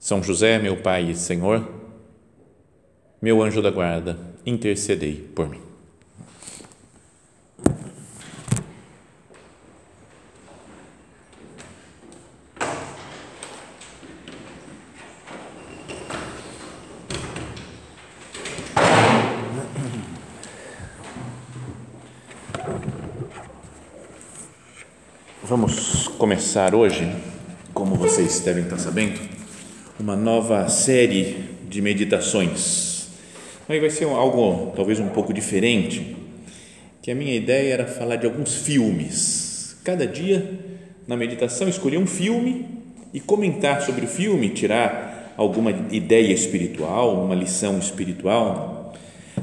são José, meu Pai e Senhor, meu anjo da guarda, intercedei por mim. Vamos começar hoje, como vocês devem estar sabendo, uma nova série de meditações. Aí vai ser algo talvez um pouco diferente, que a minha ideia era falar de alguns filmes. Cada dia na meditação escolher um filme e comentar sobre o filme, tirar alguma ideia espiritual, uma lição espiritual.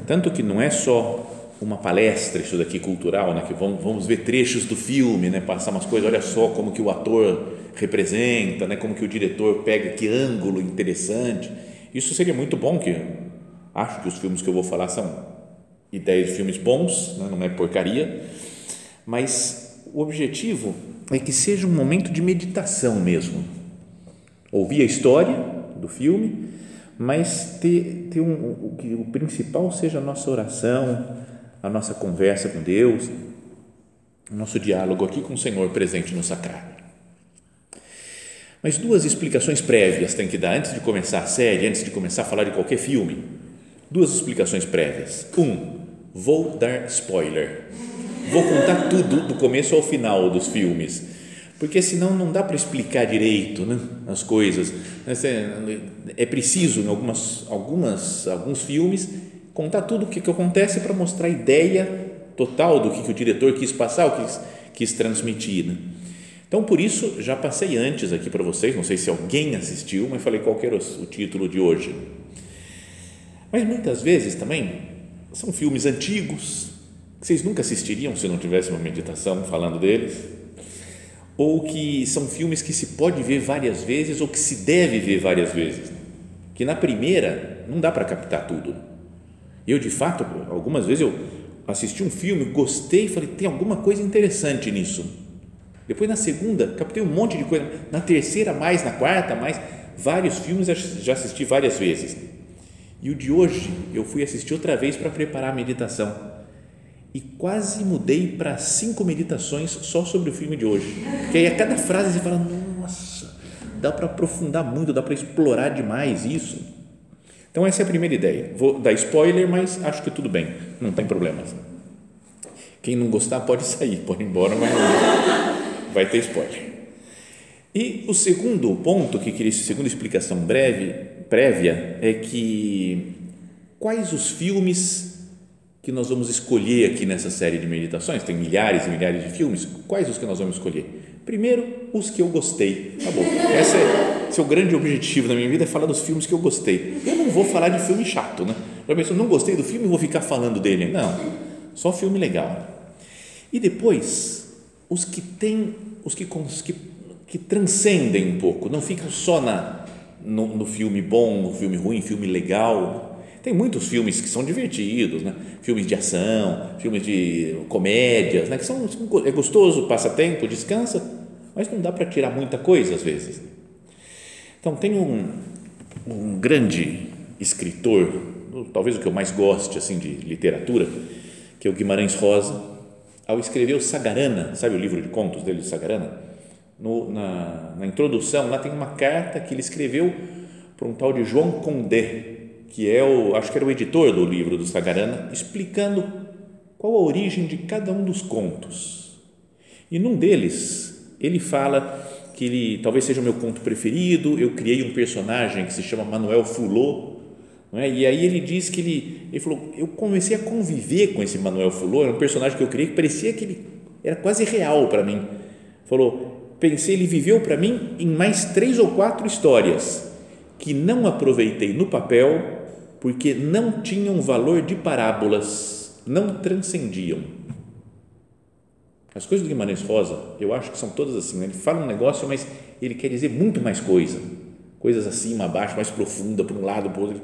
Tanto que não é só uma palestra isso daqui cultural, né, que vamos, vamos ver trechos do filme, né, passar umas coisas, olha só como que o ator representa, né? como que o diretor pega, que ângulo interessante. Isso seria muito bom, que acho que os filmes que eu vou falar são ideias de filmes bons, né? não é porcaria, mas o objetivo é que seja um momento de meditação mesmo. Ouvir a história do filme, mas ter, ter um, que o principal seja a nossa oração, a nossa conversa com Deus, o nosso diálogo aqui com o Senhor presente no sacrário. Mas duas explicações prévias tem que dar antes de começar a série, antes de começar a falar de qualquer filme. Duas explicações prévias. Um, vou dar spoiler. Vou contar tudo do começo ao final dos filmes, porque senão não dá para explicar direito né, as coisas. É preciso em algumas, algumas, alguns filmes contar tudo o que, que acontece para mostrar a ideia total do que, que o diretor quis passar, o que quis, quis transmitir. Né? Então, por isso, já passei antes aqui para vocês, não sei se alguém assistiu, mas falei qual era o título de hoje. Mas muitas vezes também são filmes antigos, que vocês nunca assistiriam se não tivesse uma meditação falando deles, ou que são filmes que se pode ver várias vezes ou que se deve ver várias vezes, que na primeira não dá para captar tudo. Eu, de fato, algumas vezes eu assisti um filme, gostei falei, tem alguma coisa interessante nisso depois na segunda, captei um monte de coisa. Na terceira, mais. Na quarta, mais. Vários filmes já assisti várias vezes. E o de hoje, eu fui assistir outra vez para preparar a meditação. E quase mudei para cinco meditações só sobre o filme de hoje. Porque aí a cada frase você fala, nossa, dá para aprofundar muito, dá para explorar demais isso. Então, essa é a primeira ideia. Vou dar spoiler, mas acho que tudo bem, não tem problema. Quem não gostar pode sair, pode ir embora, mas vai ter spoiler. E o segundo ponto que queria, segunda explicação breve, prévia, é que quais os filmes que nós vamos escolher aqui nessa série de meditações, tem milhares e milhares de filmes, quais os que nós vamos escolher? Primeiro, os que eu gostei. Tá bom. Esse é, esse é grande objetivo da minha vida, é falar dos filmes que eu gostei. Eu não vou falar de filme chato, né? Já pensou, não gostei do filme, vou ficar falando dele. Não, só filme legal. E depois, os que têm os que, que, que transcendem um pouco, não ficam só na, no, no, filme bom, no filme ruim, filme legal. Tem muitos filmes que são divertidos, né? filmes de ação, filmes de comédias, né? que são, é gostoso, passa tempo, descansa, mas não dá para tirar muita coisa às vezes. Então, tem um, um grande escritor, talvez o que eu mais goste assim de literatura, que é o Guimarães Rosa, ao escrever o Sagarana, sabe o livro de contos dele, Sagarana? No, na, na, introdução, lá tem uma carta que ele escreveu para um tal de João Condé, que é o, acho que era o editor do livro do Sagarana, explicando qual a origem de cada um dos contos. E num deles, ele fala que ele talvez seja o meu conto preferido, eu criei um personagem que se chama Manuel Fulô, é? E aí ele diz que ele, ele falou, eu comecei a conviver com esse Manuel Fulô, era um personagem que eu criei que parecia que ele era quase real para mim. Falou, pensei, ele viveu para mim em mais três ou quatro histórias que não aproveitei no papel porque não tinham valor de parábolas, não transcendiam. As coisas do Guimarães Rosa, eu acho que são todas assim. Né? Ele fala um negócio, mas ele quer dizer muito mais coisa. Coisas acima, abaixo, mais profunda, para um lado, para o outro.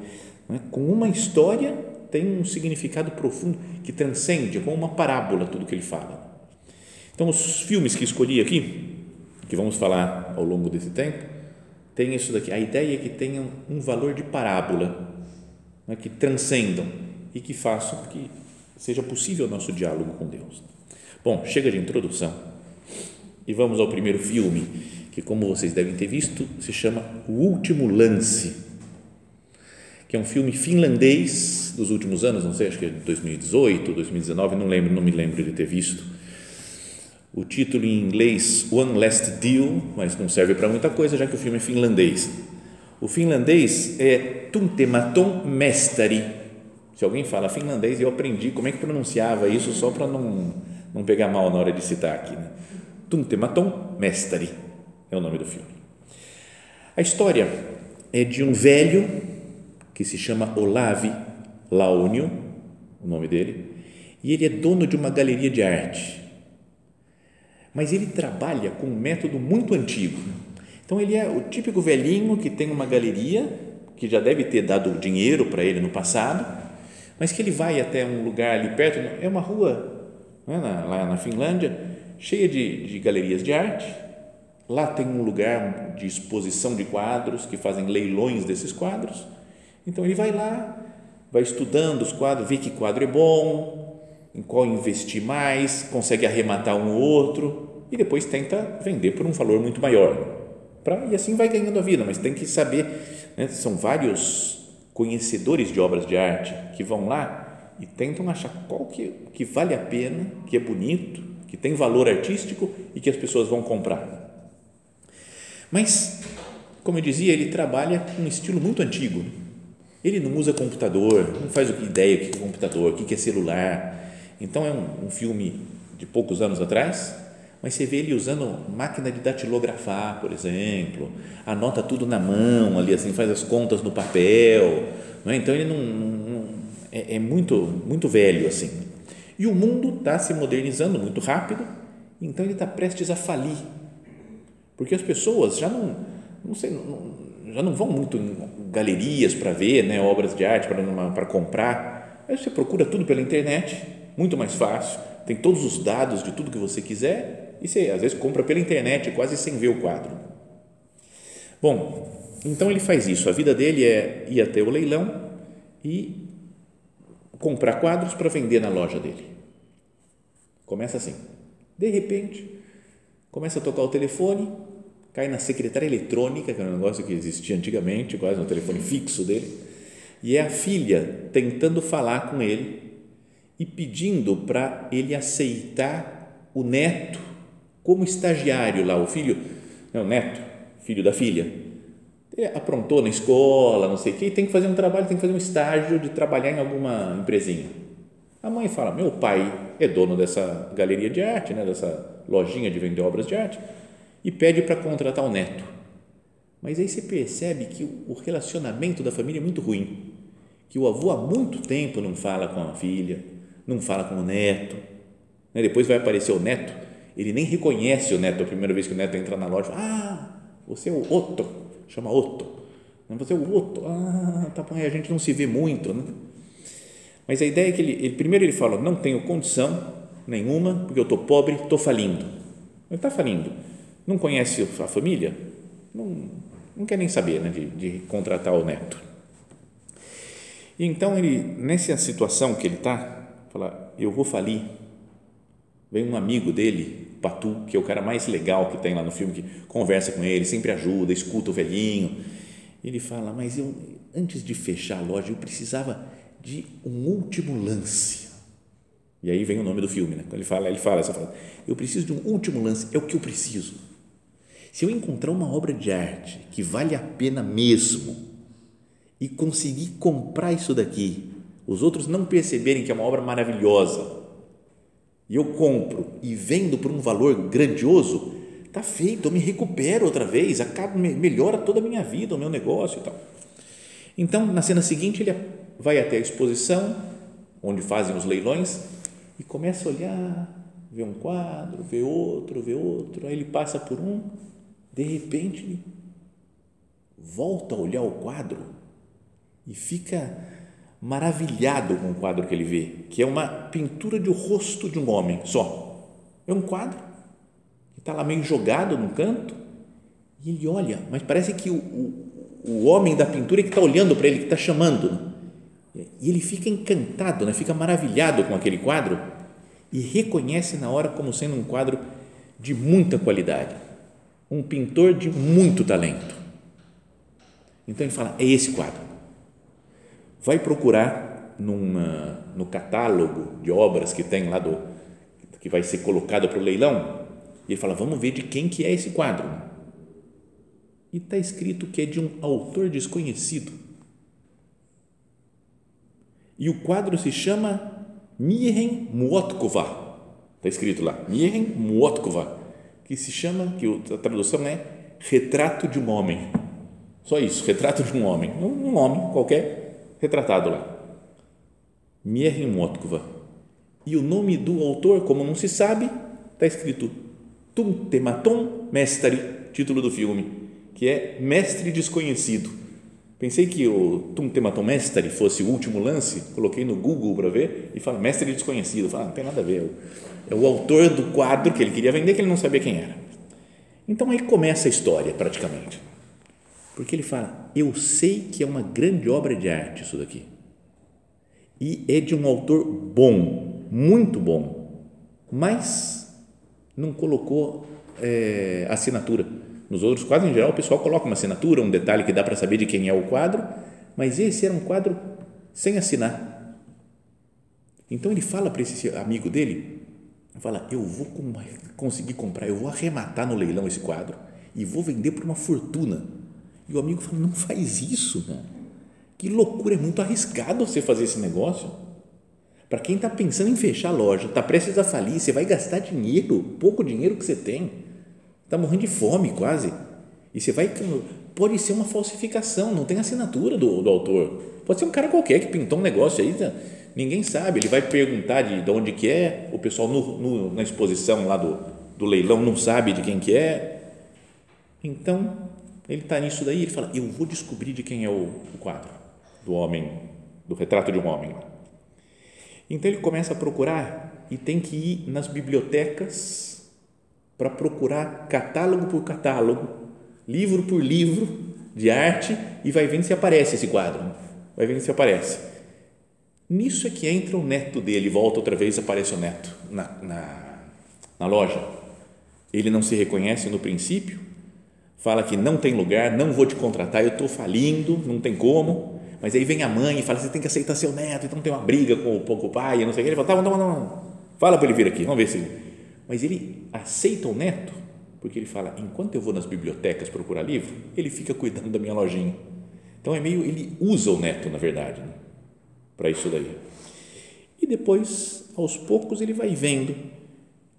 Né? Com uma história tem um significado profundo que transcende, como uma parábola, tudo que ele fala. Então, os filmes que escolhi aqui, que vamos falar ao longo desse tempo, tem isso daqui. A ideia é que tenham um valor de parábola, né? que transcendam e que façam que seja possível o nosso diálogo com Deus. Bom, chega de introdução e vamos ao primeiro filme, que, como vocês devem ter visto, se chama O Último Lance, que é um filme finlandês dos últimos anos, não sei, acho que é 2018, 2019, não lembro, não me lembro de ter visto. O título em inglês One Last Deal, mas não serve para muita coisa, já que o filme é finlandês. O finlandês é Tuntematon Mestari. Se alguém fala finlandês, eu aprendi como é que pronunciava isso só para não, não pegar mal na hora de citar aqui. Né? Tuntematon Mestari é o nome do filme. A história é de um velho que se chama Olavi Launio, o nome dele, e ele é dono de uma galeria de arte. Mas ele trabalha com um método muito antigo. Então ele é o típico velhinho que tem uma galeria, que já deve ter dado dinheiro para ele no passado, mas que ele vai até um lugar ali perto, é uma rua é, lá na Finlândia, cheia de, de galerias de arte. Lá tem um lugar de exposição de quadros que fazem leilões desses quadros. Então ele vai lá, vai estudando os quadros, vê que quadro é bom, em qual investir mais, consegue arrematar um ou outro e depois tenta vender por um valor muito maior. Pra, e assim vai ganhando a vida, mas tem que saber, né, são vários conhecedores de obras de arte que vão lá e tentam achar qual que, que vale a pena, que é bonito, que tem valor artístico e que as pessoas vão comprar. Mas, como eu dizia, ele trabalha com um estilo muito antigo. Ele não usa computador, não faz ideia o que é computador, o que é celular. Então, é um, um filme de poucos anos atrás, mas você vê ele usando máquina de datilografar, por exemplo, anota tudo na mão, ali assim, faz as contas no papel. Não é? Então, ele não, não é, é, muito, muito velho assim. E o mundo está se modernizando muito rápido, então ele está prestes a falir. Porque as pessoas já não, não sei, não, já não vão muito galerias para ver né, obras de arte, para comprar. Aí você procura tudo pela internet, muito mais fácil, tem todos os dados de tudo que você quiser e você às vezes compra pela internet quase sem ver o quadro. Bom, então ele faz isso. A vida dele é ir até o leilão e comprar quadros para vender na loja dele. Começa assim. De repente, começa a tocar o telefone cai na secretária eletrônica, que é um negócio que existia antigamente, quase no telefone fixo dele, e é a filha tentando falar com ele e pedindo para ele aceitar o neto como estagiário lá, o filho, não, o neto, filho da filha, ele aprontou na escola, não sei o que, tem que fazer um trabalho, tem que fazer um estágio de trabalhar em alguma empresinha. A mãe fala, meu pai é dono dessa galeria de arte, né, dessa lojinha de vender obras de arte, e pede para contratar o neto. Mas aí você percebe que o relacionamento da família é muito ruim, que o avô há muito tempo não fala com a filha, não fala com o neto. Né? Depois vai aparecer o neto, ele nem reconhece o neto a primeira vez que o neto entra na loja. Ah, você é o Otto, chama Otto. Você é o Otto. Ah, tá bom, a gente não se vê muito, né? Mas a ideia é que ele, ele primeiro ele fala, não tenho condição nenhuma, porque eu estou pobre, estou falindo. Ele está falindo não conhece a família, não, não quer nem saber né, de, de contratar o neto. E então ele, nessa situação que ele está, fala, eu vou falir. Vem um amigo dele, Patu, que é o cara mais legal que tem lá no filme, que conversa com ele, sempre ajuda, escuta o velhinho. Ele fala, mas eu, antes de fechar a loja, eu precisava de um último lance. E aí vem o nome do filme, né? Ele fala, ele fala essa frase, eu preciso de um último lance, é o que eu preciso se eu encontrar uma obra de arte que vale a pena mesmo e conseguir comprar isso daqui, os outros não perceberem que é uma obra maravilhosa, e eu compro e vendo por um valor grandioso, tá feito, eu me recupero outra vez, acaba, melhora toda a minha vida, o meu negócio e tal. Então, na cena seguinte, ele vai até a exposição, onde fazem os leilões, e começa a olhar, vê um quadro, vê outro, vê outro, aí ele passa por um, de repente volta a olhar o quadro e fica maravilhado com o quadro que ele vê, que é uma pintura de rosto de um homem só. É um quadro que está lá meio jogado no canto e ele olha, mas parece que o, o, o homem da pintura é que está olhando para ele, que está chamando. E ele fica encantado, né? fica maravilhado com aquele quadro e reconhece na hora como sendo um quadro de muita qualidade, um pintor de muito talento. Então ele fala: é esse quadro. Vai procurar numa, no catálogo de obras que tem lá do que vai ser colocado para o leilão. E ele fala: vamos ver de quem que é esse quadro. E está escrito que é de um autor desconhecido. E o quadro se chama Miren Muotkova. Está escrito lá, Miren Muotkova, que se chama, que a tradução é Retrato de um Homem. Só isso, retrato de um homem. Um homem qualquer, retratado lá. Miren Muotkova. E o nome do autor, como não se sabe, está escrito Tum Tematon Mestre, título do filme, que é Mestre Desconhecido Pensei que o Tum Tematon Mestre fosse o último lance, coloquei no Google para ver e fala Mestre Desconhecido. Fala, ah, não tem nada a ver. É o autor do quadro que ele queria vender, que ele não sabia quem era. Então aí começa a história, praticamente. Porque ele fala: Eu sei que é uma grande obra de arte isso daqui. E é de um autor bom, muito bom, mas não colocou é, assinatura nos outros quadros, em geral, o pessoal coloca uma assinatura, um detalhe que dá para saber de quem é o quadro, mas esse era um quadro sem assinar. Então ele fala para esse amigo dele, fala, eu vou conseguir comprar, eu vou arrematar no leilão esse quadro e vou vender por uma fortuna. E o amigo fala, não faz isso, que loucura, é muito arriscado você fazer esse negócio. Para quem está pensando em fechar a loja, está prestes a falir, você vai gastar dinheiro, pouco dinheiro que você tem Está morrendo de fome quase. E você vai. Pode ser uma falsificação, não tem assinatura do, do autor. Pode ser um cara qualquer que pintou um negócio aí, tá? ninguém sabe. Ele vai perguntar de, de onde que é, o pessoal no, no, na exposição lá do, do leilão não sabe de quem que é. Então, ele está nisso daí, ele fala, eu vou descobrir de quem é o, o quadro do homem, do retrato de um homem. Então, ele começa a procurar e tem que ir nas bibliotecas para procurar catálogo por catálogo, livro por livro de arte e vai vendo se aparece esse quadro. Vai vendo se aparece. Nisso é que entra o neto dele, volta outra vez, aparece o neto na, na, na loja. Ele não se reconhece no princípio, fala que não tem lugar, não vou te contratar, eu estou falindo, não tem como. Mas aí vem a mãe e fala: você tem que aceitar seu neto, então tem uma briga com o, com o pai, não sei o que. Ele fala: tá, não, não, não, fala para ele vir aqui, vamos ver se mas ele aceita o neto, porque ele fala: enquanto eu vou nas bibliotecas procurar livro, ele fica cuidando da minha lojinha. Então é meio, ele usa o neto, na verdade, né, para isso daí. E depois, aos poucos, ele vai vendo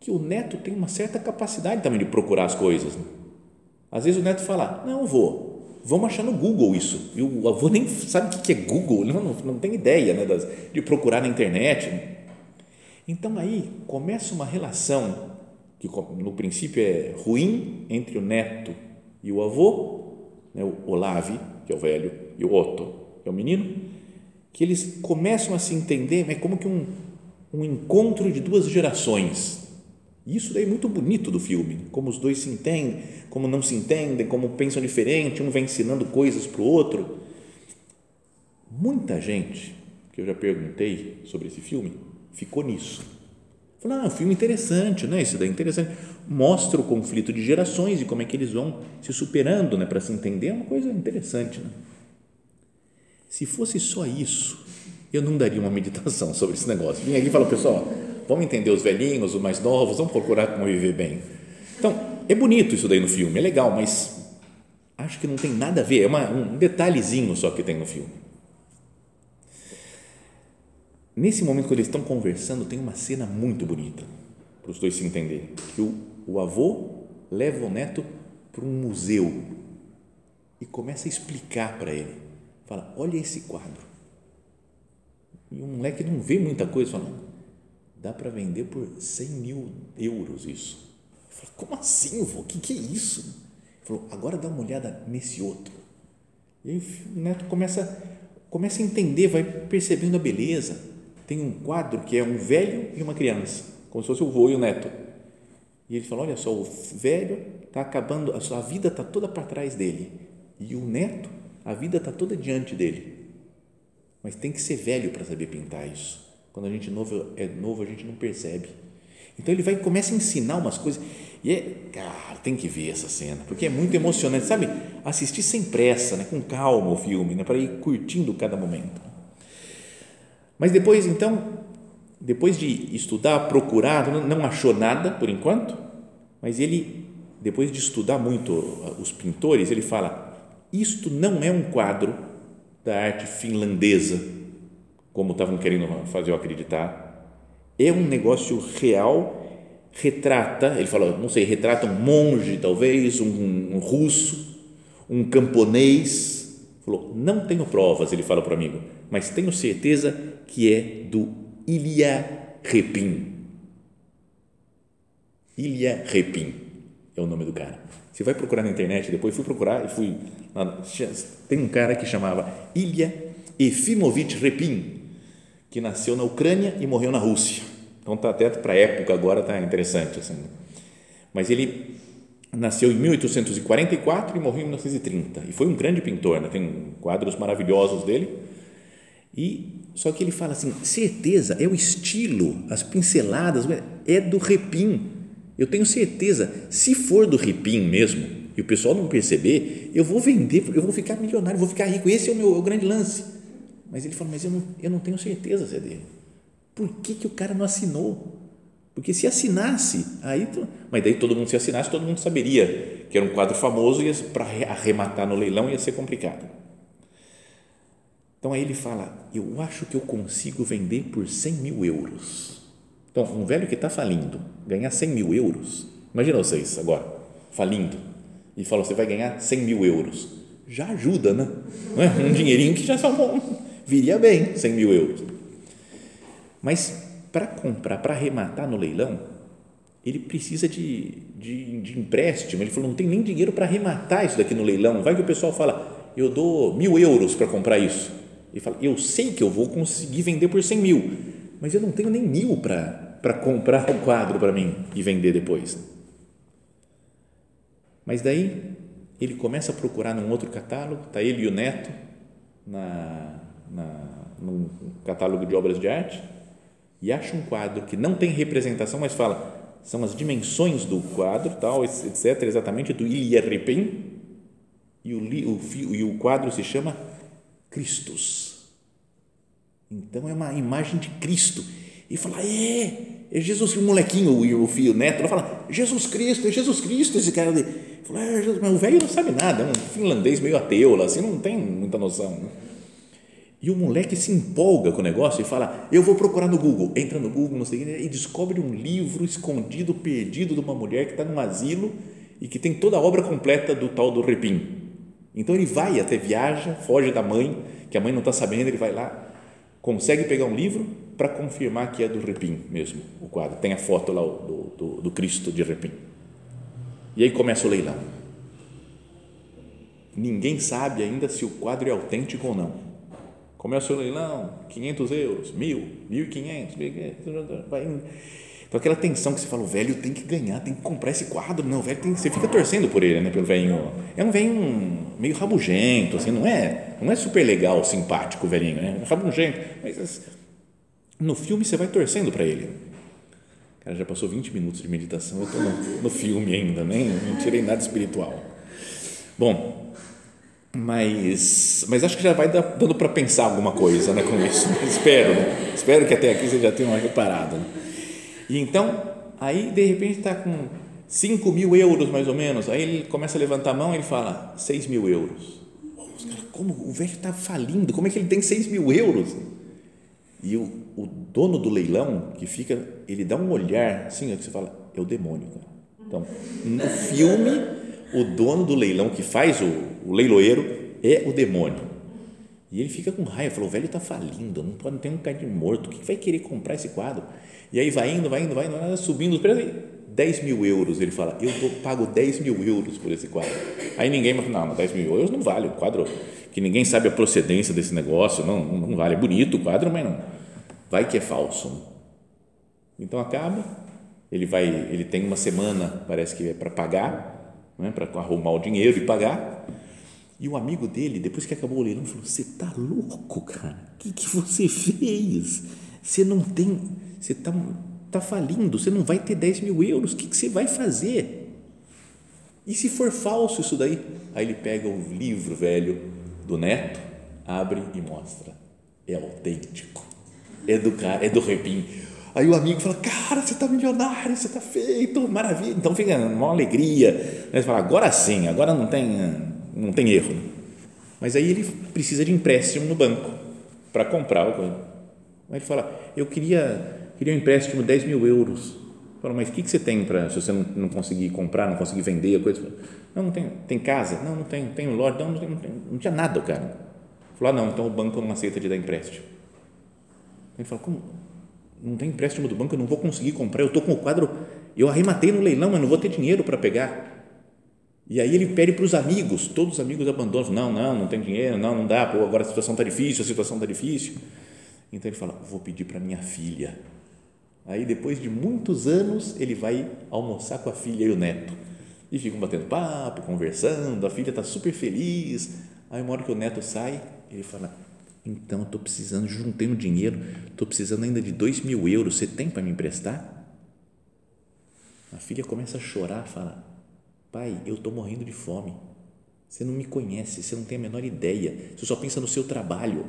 que o neto tem uma certa capacidade também de procurar as coisas. Né? Às vezes o neto fala: não, vou, vamos achar no Google isso. E o avô nem sabe o que é Google, não, não, tem ideia né, de procurar na internet. Então aí começa uma relação que no princípio é ruim entre o neto e o avô, né, o Olavi, que é o velho, e o Otto, que é o menino, que eles começam a se entender, é como que um, um encontro de duas gerações. Isso daí é muito bonito do filme, como os dois se entendem, como não se entendem, como pensam diferente, um vai ensinando coisas para o outro. Muita gente que eu já perguntei sobre esse filme ficou nisso. Falou, ah, um filme interessante, né? Isso daí é interessante. Mostra o conflito de gerações e como é que eles vão se superando, né? Para se entender, é uma coisa interessante, né? Se fosse só isso, eu não daria uma meditação sobre esse negócio. Vim aqui e falo, pessoal, vamos entender os velhinhos, os mais novos, vamos procurar como viver bem. Então, é bonito isso daí no filme, é legal, mas acho que não tem nada a ver, é uma, um detalhezinho só que tem no filme. Nesse momento, quando eles estão conversando, tem uma cena muito bonita para os dois se entenderem. Que o, o avô leva o neto para um museu e começa a explicar para ele. Fala, olha esse quadro. E o moleque não vê muita coisa, fala, dá para vender por 100 mil euros isso. Fala, como assim, vô? O que, que é isso? Ele falou, agora dá uma olhada nesse outro. E aí o neto começa, começa a entender, vai percebendo a beleza. Tem um quadro que é um velho e uma criança, como se fosse o vô e o neto. E ele fala, olha só, o velho está acabando, a sua vida está toda para trás dele. E o neto, a vida está toda diante dele. Mas tem que ser velho para saber pintar isso. Quando a gente novo, é novo, a gente não percebe. Então ele vai começa a ensinar umas coisas. E é, cara, tem que ver essa cena, porque é muito emocionante, sabe? Assistir sem pressa, né? com calma o filme, né? para ir curtindo cada momento. Mas depois, então, depois de estudar, procurar, não achou nada por enquanto, mas ele, depois de estudar muito os pintores, ele fala: Isto não é um quadro da arte finlandesa, como estavam querendo fazer eu acreditar. É um negócio real retrata, ele falou, não sei, retrata um monge, talvez, um, um russo, um camponês. Falou, não tenho provas, ele fala para o amigo, mas tenho certeza que é do Ilya Repin. Ilya Repin é o nome do cara. Você vai procurar na internet, depois fui procurar e fui. Tem um cara que chamava Ilya Efimovich Repin, que nasceu na Ucrânia e morreu na Rússia então, tá até para a época agora está interessante. Assim. Mas ele nasceu em 1844 e morreu em 1930. E foi um grande pintor, né? tem quadros maravilhosos dele. E só que ele fala assim, certeza, é o estilo, as pinceladas, é do Repin. Eu tenho certeza, se for do Repin mesmo, e o pessoal não perceber, eu vou vender, eu vou ficar milionário, vou ficar rico. Esse é o meu é o grande lance. Mas ele fala, mas eu não, eu não tenho certeza se é dele. Por que, que o cara não assinou? Porque se assinasse, aí, mas daí todo mundo se assinasse, todo mundo saberia que era um quadro famoso e para arrematar no leilão ia ser complicado. Então aí ele fala: Eu acho que eu consigo vender por 100 mil euros. Então, um velho que está falindo, ganhar 100 mil euros. Imagina vocês agora, falindo, e fala: Você vai ganhar 100 mil euros. Já ajuda, né? É? Um dinheirinho que já viria bem, 100 mil euros. Mas para comprar, para arrematar no leilão, ele precisa de, de, de empréstimo. Ele falou: não tem nem dinheiro para arrematar isso daqui no leilão. Vai que o pessoal fala: eu dou mil euros para comprar isso. Ele fala: eu sei que eu vou conseguir vender por cem mil, mas eu não tenho nem mil para comprar o quadro para mim e vender depois. Mas daí ele começa a procurar num outro catálogo, está ele e o neto na, na, num catálogo de obras de arte e acha um quadro que não tem representação, mas fala, são as dimensões do quadro, tal, etc., exatamente, do Ilierripin, e o, o, e o quadro se chama Cristos. Então é uma imagem de Cristo. E fala, é, é Jesus, o molequinho, o, o filho, o neto, fala, Jesus Cristo, é Jesus Cristo esse cara. Fala, é, Jesus, mas o velho não sabe nada, é um finlandês meio ateu, assim, não tem muita noção. Né? E o moleque se empolga com o negócio e fala: Eu vou procurar no Google. Entra no Google, não sei o que, e descobre um livro escondido, perdido de uma mulher que está num asilo e que tem toda a obra completa do tal do Repim. Então ele vai até, viaja, foge da mãe, que a mãe não está sabendo, ele vai lá, consegue pegar um livro para confirmar que é do Repim mesmo, o quadro. Tem a foto lá do, do, do Cristo de Repim. E aí começa o leilão. Ninguém sabe ainda se o quadro é autêntico ou não Começa o leilão, 500 euros, mil, 1.500, vai. Então, aquela tensão que você fala, o velho tem que ganhar, tem que comprar esse quadro. Não, o velho tem, você fica torcendo por ele, né, pelo velhinho. É um velhinho meio rabugento, assim, não é, não é super legal, simpático o velhinho, né? Rabugento. Mas no filme você vai torcendo para ele. Cara, já passou 20 minutos de meditação, eu estou no, no filme ainda, nem não tirei nada espiritual. Bom, mas, mas acho que já vai dando para pensar alguma coisa né, com isso. Espero, né? espero que até aqui você já tenha uma reparada. Né? E então, aí de repente está com 5 mil euros mais ou menos, aí ele começa a levantar a mão e ele fala 6 mil euros. como o velho está falindo, como é que ele tem 6 mil euros? E o, o dono do leilão que fica, ele dá um olhar assim, que você fala, é o demônio, cara Então, no filme, o dono do leilão que faz o, o leiloeiro é o demônio. E ele fica com raiva, falou: o velho está falindo, não, pode, tem um cara de morto, o que vai querer comprar esse quadro? E aí vai indo, vai indo, vai indo, subindo os preços, 10 mil euros. Ele fala: eu pago 10 mil euros por esse quadro. Aí ninguém, não, 10 mil euros não vale, o quadro que ninguém sabe a procedência desse negócio, não, não vale. É bonito o quadro, mas não. Vai que é falso. Então acaba, ele vai, ele tem uma semana, parece que é para pagar, né, para arrumar o dinheiro e pagar. E o amigo dele, depois que acabou o leilão, falou: Você tá louco, cara? O que, que você fez? Você não tem, você tá, tá falindo, você não vai ter 10 mil euros, o que, que você vai fazer? E se for falso isso daí? Aí ele pega o livro velho do neto, abre e mostra. É autêntico. É do cara, é do repim Aí o amigo fala, cara, você está milionário, você está feito, maravilha. Então fica uma alegria. Né? Você fala, agora sim, agora não tem, não tem erro. Mas aí ele precisa de empréstimo no banco para comprar coisa. Aí ele fala, eu queria, queria um empréstimo de 10 mil euros. Fala, mas o que, que você tem para, se você não, não conseguir comprar, não conseguir vender a coisa? Não, não tem, tem casa? Não, não tem, tem loja? Não, não, tem, não, tem, não tinha nada, cara. Falou, ah, não, então o banco não aceita de dar empréstimo. Ele fala, como? Não tem empréstimo do banco, eu não vou conseguir comprar, eu estou com o quadro, eu arrematei no leilão, mas não vou ter dinheiro para pegar. E aí ele pede para os amigos, todos os amigos abandonam, não, não, não tem dinheiro, não, não dá, pô, agora a situação está difícil, a situação está difícil. Então ele fala, vou pedir para minha filha. Aí depois de muitos anos ele vai almoçar com a filha e o neto. E ficam batendo papo, conversando, a filha está super feliz. Aí uma hora que o neto sai, ele fala, então, estou precisando, juntei um dinheiro, estou precisando ainda de dois mil euros, você tem para me emprestar? A filha começa a chorar, fala, pai, eu estou morrendo de fome, você não me conhece, você não tem a menor ideia, você só pensa no seu trabalho,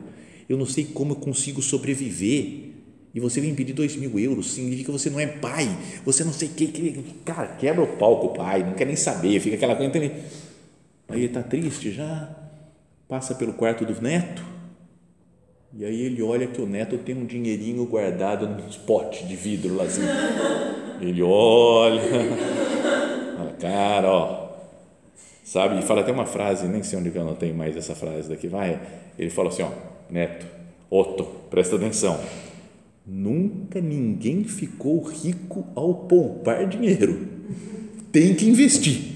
eu não sei como eu consigo sobreviver, e você vem pedir dois mil euros, significa que você não é pai, você não sei o que, que, cara, quebra o palco, pai, não quer nem saber, fica aquela coisa, aí ele está triste já, passa pelo quarto do neto, e aí ele olha que o neto tem um dinheirinho guardado num pote de vidro lá assim. Ele olha, fala, cara, ó, sabe? E fala até uma frase, nem sei onde eu anotei mais essa frase daqui, vai. Ele fala assim, ó, neto, Otto, presta atenção. Nunca ninguém ficou rico ao poupar dinheiro. Tem que investir.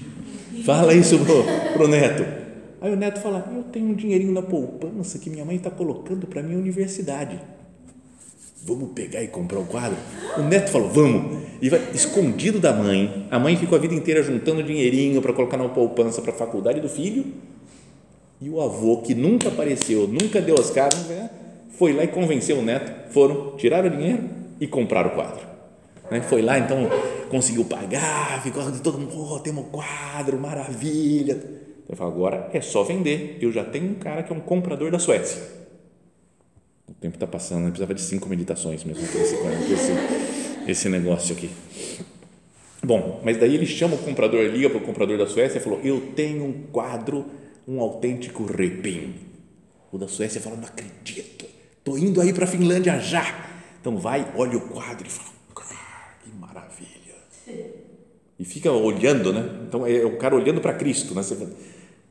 Fala isso pro, pro neto Aí o neto fala: Eu tenho um dinheirinho na poupança que minha mãe está colocando para minha universidade. Vamos pegar e comprar o quadro? O neto falou: Vamos. E vai escondido da mãe. A mãe ficou a vida inteira juntando dinheirinho para colocar na poupança para a faculdade do filho. E o avô, que nunca apareceu, nunca deu as caras, foi lá e convenceu o neto. Foram, tiraram o dinheiro e compraram o quadro. Né, foi lá, então conseguiu pagar, ficou todo mundo, oh, temos quadro, maravilha eu falo, agora é só vender. Eu já tenho um cara que é um comprador da Suécia. O tempo está passando, eu precisava de cinco meditações mesmo para esse, esse, esse negócio aqui. Bom, mas daí ele chama o comprador, liga para o comprador da Suécia e falou: Eu tenho um quadro, um autêntico repim. O da Suécia fala: Não acredito, estou indo aí para a Finlândia já. Então vai, olha o quadro e fala: Que maravilha. E fica olhando, né? Então é o cara olhando para Cristo, né? Você fala,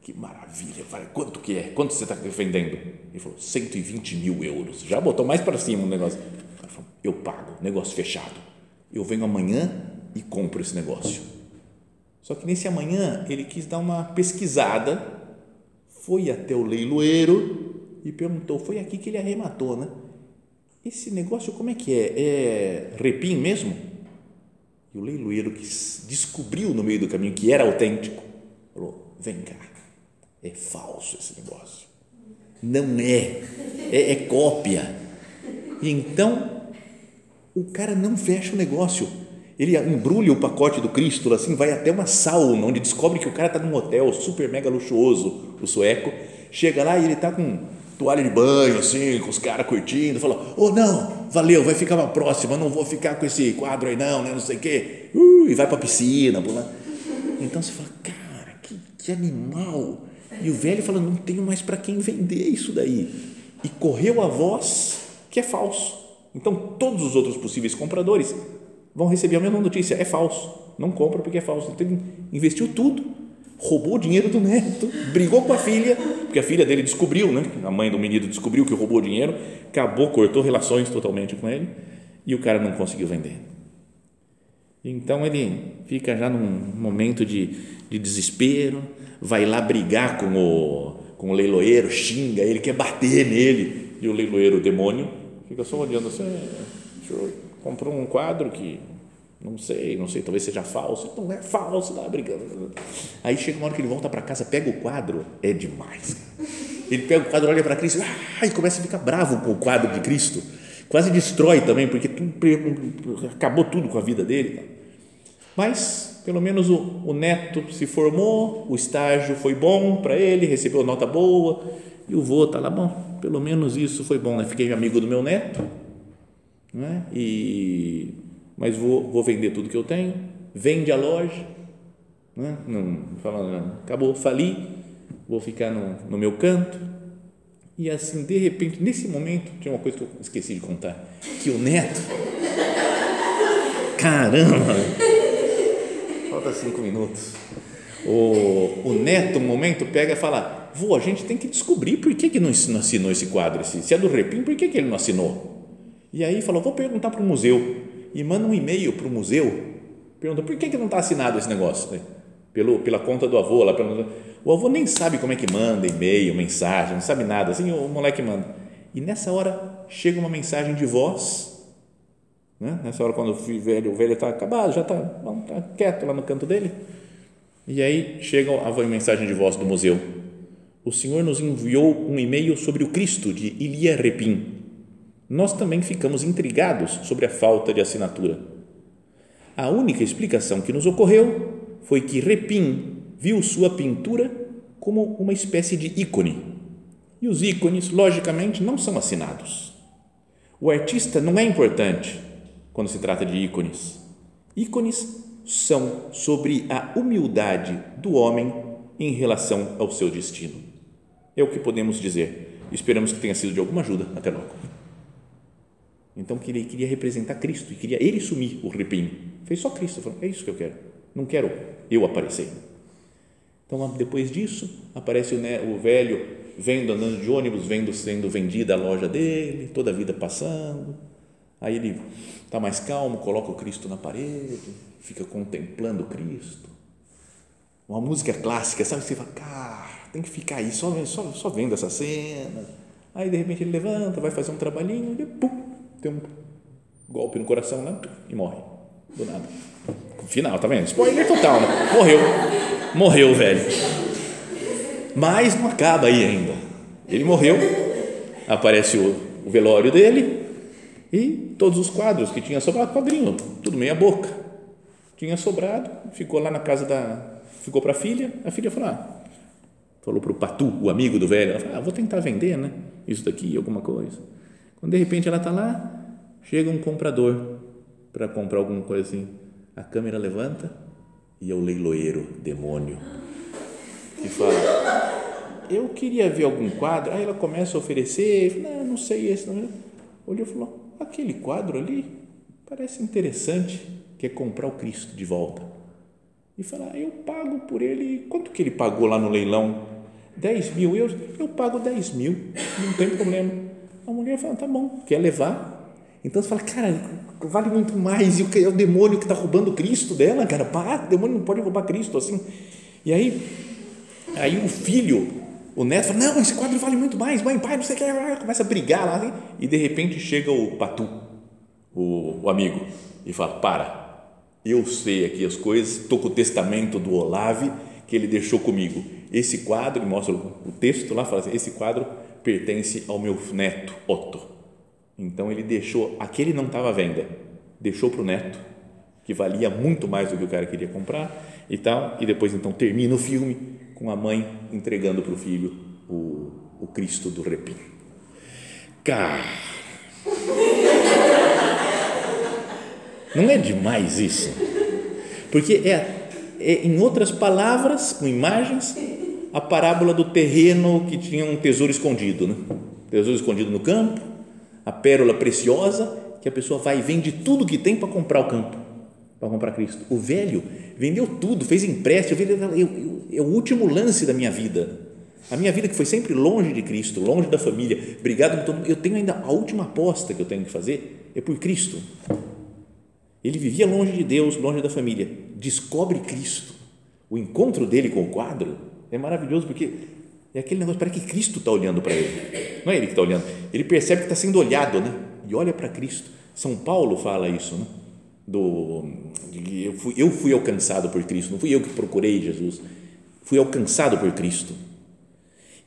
que maravilha, fala, quanto que é? Quanto você está defendendo? Ele falou, 120 mil euros. Já botou mais para cima o negócio. Ele falou, eu pago, negócio fechado. Eu venho amanhã e compro esse negócio. Só que nesse amanhã ele quis dar uma pesquisada, foi até o leiloeiro e perguntou, foi aqui que ele arrematou, né? Esse negócio como é que é? É repim mesmo? E o leiloeiro que descobriu no meio do caminho que era autêntico, falou, vem cá, é falso esse negócio. Não é, é, é cópia. E então, o cara não fecha o negócio. Ele embrulha o pacote do Cristo, assim, vai até uma sauna, onde descobre que o cara está num hotel super mega luxuoso, o sueco. Chega lá e ele está com toalha de banho, assim, com os caras curtindo, fala, oh não, valeu, vai ficar uma próxima, não vou ficar com esse quadro aí não, né, não sei o quê, uh, e vai para a piscina, pula. então você fala, cara, que, que animal, e o velho fala: não tenho mais para quem vender isso daí. E correu a voz que é falso. Então, todos os outros possíveis compradores vão receber a mesma notícia: é falso. não compra porque é falso. Então, ele investiu tudo, roubou o dinheiro do neto, brigou com a filha, porque a filha dele descobriu, né? A mãe do menino descobriu que roubou o dinheiro, acabou, cortou relações totalmente com ele e o cara não conseguiu vender. Então ele fica já num momento de, de desespero, vai lá brigar com o, com o leiloeiro, xinga ele, quer bater nele, e o leiloeiro, o demônio, fica só olhando assim, o senhor comprou um quadro que não sei, não sei, talvez seja falso. Não é falso, tá brincando. Aí chega uma hora que ele volta para casa, pega o quadro, é demais. Ele pega o quadro, olha para Cristo ah, e começa a ficar bravo com o quadro de Cristo. Quase destrói também, porque tudo, acabou tudo com a vida dele. Mas, pelo menos, o, o neto se formou, o estágio foi bom para ele, recebeu nota boa, e o vô está lá, bom, pelo menos isso foi bom, né? Fiquei amigo do meu neto, né? e mas vou, vou vender tudo que eu tenho, vende a loja, né? não, fala, acabou, fali, vou ficar no, no meu canto. E assim, de repente, nesse momento, tinha uma coisa que eu esqueci de contar, que o neto, caramba, falta cinco minutos, o, o neto, um momento, pega e fala, vô, a gente tem que descobrir por que, que não assinou esse quadro, se é do Repim, por que, que ele não assinou? E aí falou, vou perguntar para o museu, e manda um e-mail para o museu, pergunta por que, que não está assinado esse negócio? Pelo, pela conta do avô, lá pelo, o avô nem sabe como é que manda e-mail, mensagem, não sabe nada, assim o moleque manda. E nessa hora chega uma mensagem de voz, né? nessa hora quando o velho, o está acabado, já está tá quieto lá no canto dele, e aí chega a mensagem de voz do museu. O Senhor nos enviou um e-mail sobre o Cristo de Ilia Repin nós também ficamos intrigados sobre a falta de assinatura. A única explicação que nos ocorreu foi que Repin viu sua pintura como uma espécie de ícone. E os ícones, logicamente, não são assinados. O artista não é importante quando se trata de ícones. Ícones são sobre a humildade do homem em relação ao seu destino. É o que podemos dizer. Esperamos que tenha sido de alguma ajuda. Até logo. Então ele queria representar Cristo e queria ele sumir o repim. Fez só Cristo, falou, é isso que eu quero. Não quero eu aparecer. Então depois disso aparece o, o velho vendo andando de ônibus, vendo sendo vendida a loja dele, toda a vida passando. Aí ele está mais calmo, coloca o Cristo na parede, fica contemplando Cristo. Uma música clássica, sabe? Você fala, cara, tem que ficar aí, só, só, só vendo essa cena. Aí de repente ele levanta, vai fazer um trabalhinho e pum, tem um golpe no coração né? e morre. Do nada. Final, tá vendo? Spoiler total, né? Morreu. Morreu, velho. Mas não acaba aí ainda. Ele morreu, aparece o, o velório dele e todos os quadros que tinha sobrado, quadrinho, tudo meia boca. Tinha sobrado, ficou lá na casa da. Ficou para a filha, a filha falou: ah, falou para o Patu, o amigo do velho, ela falou, ah, vou tentar vender, né? Isso daqui, alguma coisa. Quando de repente ela está lá, chega um comprador para comprar alguma coisa assim. A câmera levanta e é o leiloeiro, demônio, que fala: Eu queria ver algum quadro. Aí ela começa a oferecer, não, não sei esse. Não. Olhou e falou: Aquele quadro ali parece interessante, quer comprar o Cristo de volta. E fala: ah, Eu pago por ele. Quanto que ele pagou lá no leilão? 10 mil euros? Eu pago 10 mil, não tem problema. A mulher fala, tá bom, quer levar? Então você fala, cara, vale muito mais, e é o demônio que está roubando Cristo dela, cara, pá, o demônio não pode roubar Cristo assim. E aí, aí o filho, o neto fala, não, esse quadro vale muito mais, mãe, pai, não sei o que, começa a brigar lá, assim, e de repente chega o Patu, o, o amigo, e fala, para, eu sei aqui as coisas, estou com o testamento do Olave que ele deixou comigo. Esse quadro, mostra o texto lá, fala assim, esse quadro pertence ao meu neto Otto. Então ele deixou, aquele não estava à venda, deixou para o neto, que valia muito mais do que o cara queria comprar e tal. E depois então termina o filme com a mãe entregando para o filho o, o Cristo do Repim. Cara, não é demais isso? Porque é, é em outras palavras, com imagens, a parábola do terreno que tinha um tesouro escondido, né? tesouro escondido no campo, a pérola preciosa que a pessoa vai e vende tudo que tem para comprar o campo. para comprar Cristo. O velho vendeu tudo, fez empréstimo, é o último lance da minha vida. A minha vida que foi sempre longe de Cristo, longe da família, brigado com todo mundo, eu tenho ainda a última aposta que eu tenho que fazer é por Cristo. Ele vivia longe de Deus, longe da família. Descobre Cristo. O encontro dele com o quadro é maravilhoso porque é aquele negócio, parece que Cristo está olhando para ele. Não é ele que está olhando. Ele percebe que está sendo olhado, né? E olha para Cristo. São Paulo fala isso, né? Do, eu, fui, eu fui alcançado por Cristo, não fui eu que procurei Jesus, fui alcançado por Cristo.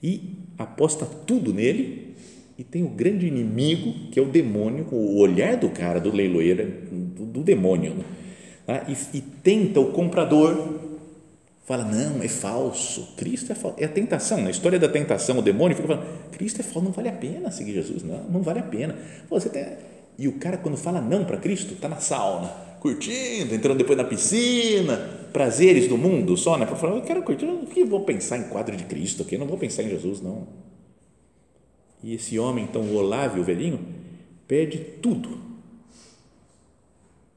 E aposta tudo nele e tem o grande inimigo que é o demônio, o olhar do cara, do leiloeiro, do, do demônio. Né? Ah, e, e tenta o comprador fala, não, é falso, Cristo é falso. É a tentação, na história da tentação, o demônio fica falando, Cristo é falso, não vale a pena seguir Jesus, não, não vale a pena. Você tem... E o cara, quando fala não para Cristo, está na sauna, curtindo, entrando depois na piscina, prazeres do mundo só, né? Para falar, eu quero curtir, eu não vou pensar em quadro de Cristo aqui, eu não vou pensar em Jesus, não. E esse homem, então, o Olávio, o velhinho, perde tudo.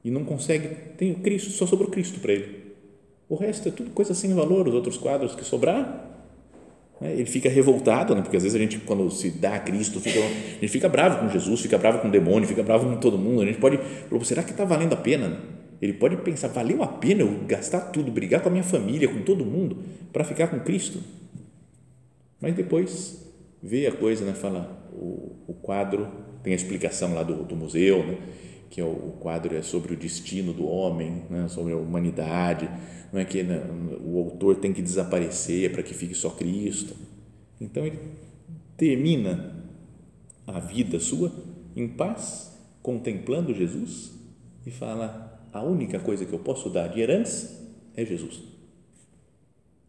E não consegue, tem o Cristo, só sobrou Cristo para ele o resto é tudo coisa sem valor, os outros quadros que sobrar. Né? Ele fica revoltado, né? porque às vezes a gente, quando se dá a Cristo, fica, a gente fica bravo com Jesus, fica bravo com o demônio, fica bravo com todo mundo. A gente pode, será que está valendo a pena? Ele pode pensar, valeu a pena eu gastar tudo, brigar com a minha família, com todo mundo, para ficar com Cristo? Mas depois vê a coisa, né? fala, o, o quadro, tem a explicação lá do, do museu, né? Que é o, o quadro é sobre o destino do homem, né? sobre a humanidade, não é que né, o autor tem que desaparecer para que fique só Cristo. Então ele termina a vida sua em paz, contemplando Jesus e fala: a única coisa que eu posso dar de herança é Jesus.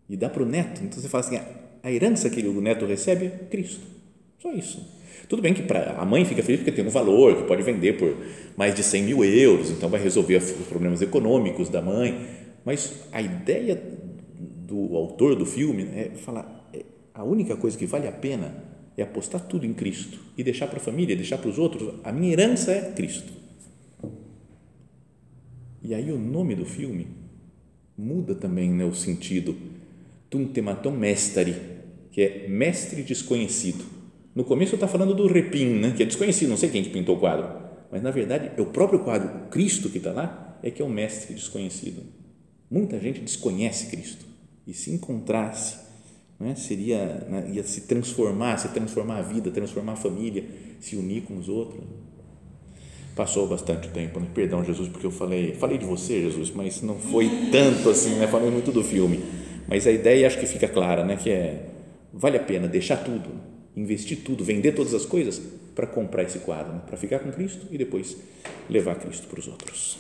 E dá para o neto. Então você fala assim: a herança que o neto recebe é Cristo. Só isso. Tudo bem que pra, a mãe fica feliz porque tem um valor que pode vender por mais de 100 mil euros, então vai resolver os problemas econômicos da mãe mas a ideia do autor do filme é falar: é, a única coisa que vale a pena é apostar tudo em Cristo e deixar para a família, deixar para os outros. A minha herança é Cristo. E aí o nome do filme muda também né, o sentido. Tum tematom mestari, que é mestre desconhecido. No começo está falando do repin, né, que é desconhecido, não sei quem que pintou o quadro, mas na verdade é o próprio quadro, Cristo que está lá, é que é o mestre desconhecido. Muita gente desconhece Cristo e se encontrasse, né, seria né, ia se transformar, se transformar a vida, transformar a família, se unir com os outros. Passou bastante tempo, né? perdão Jesus, porque eu falei, falei de você, Jesus, mas não foi tanto assim, né? Falei muito do filme, mas a ideia acho que fica clara, né? Que é vale a pena deixar tudo, investir tudo, vender todas as coisas para comprar esse quadro, né? para ficar com Cristo e depois levar Cristo para os outros.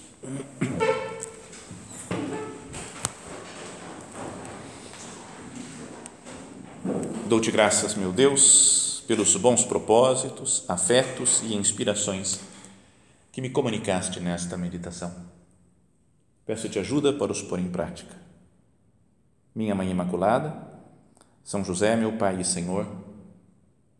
Dou-te graças, meu Deus, pelos bons propósitos, afetos e inspirações que me comunicaste nesta meditação. Peço-te ajuda para os pôr em prática. Minha Mãe Imaculada, São José, meu Pai e Senhor,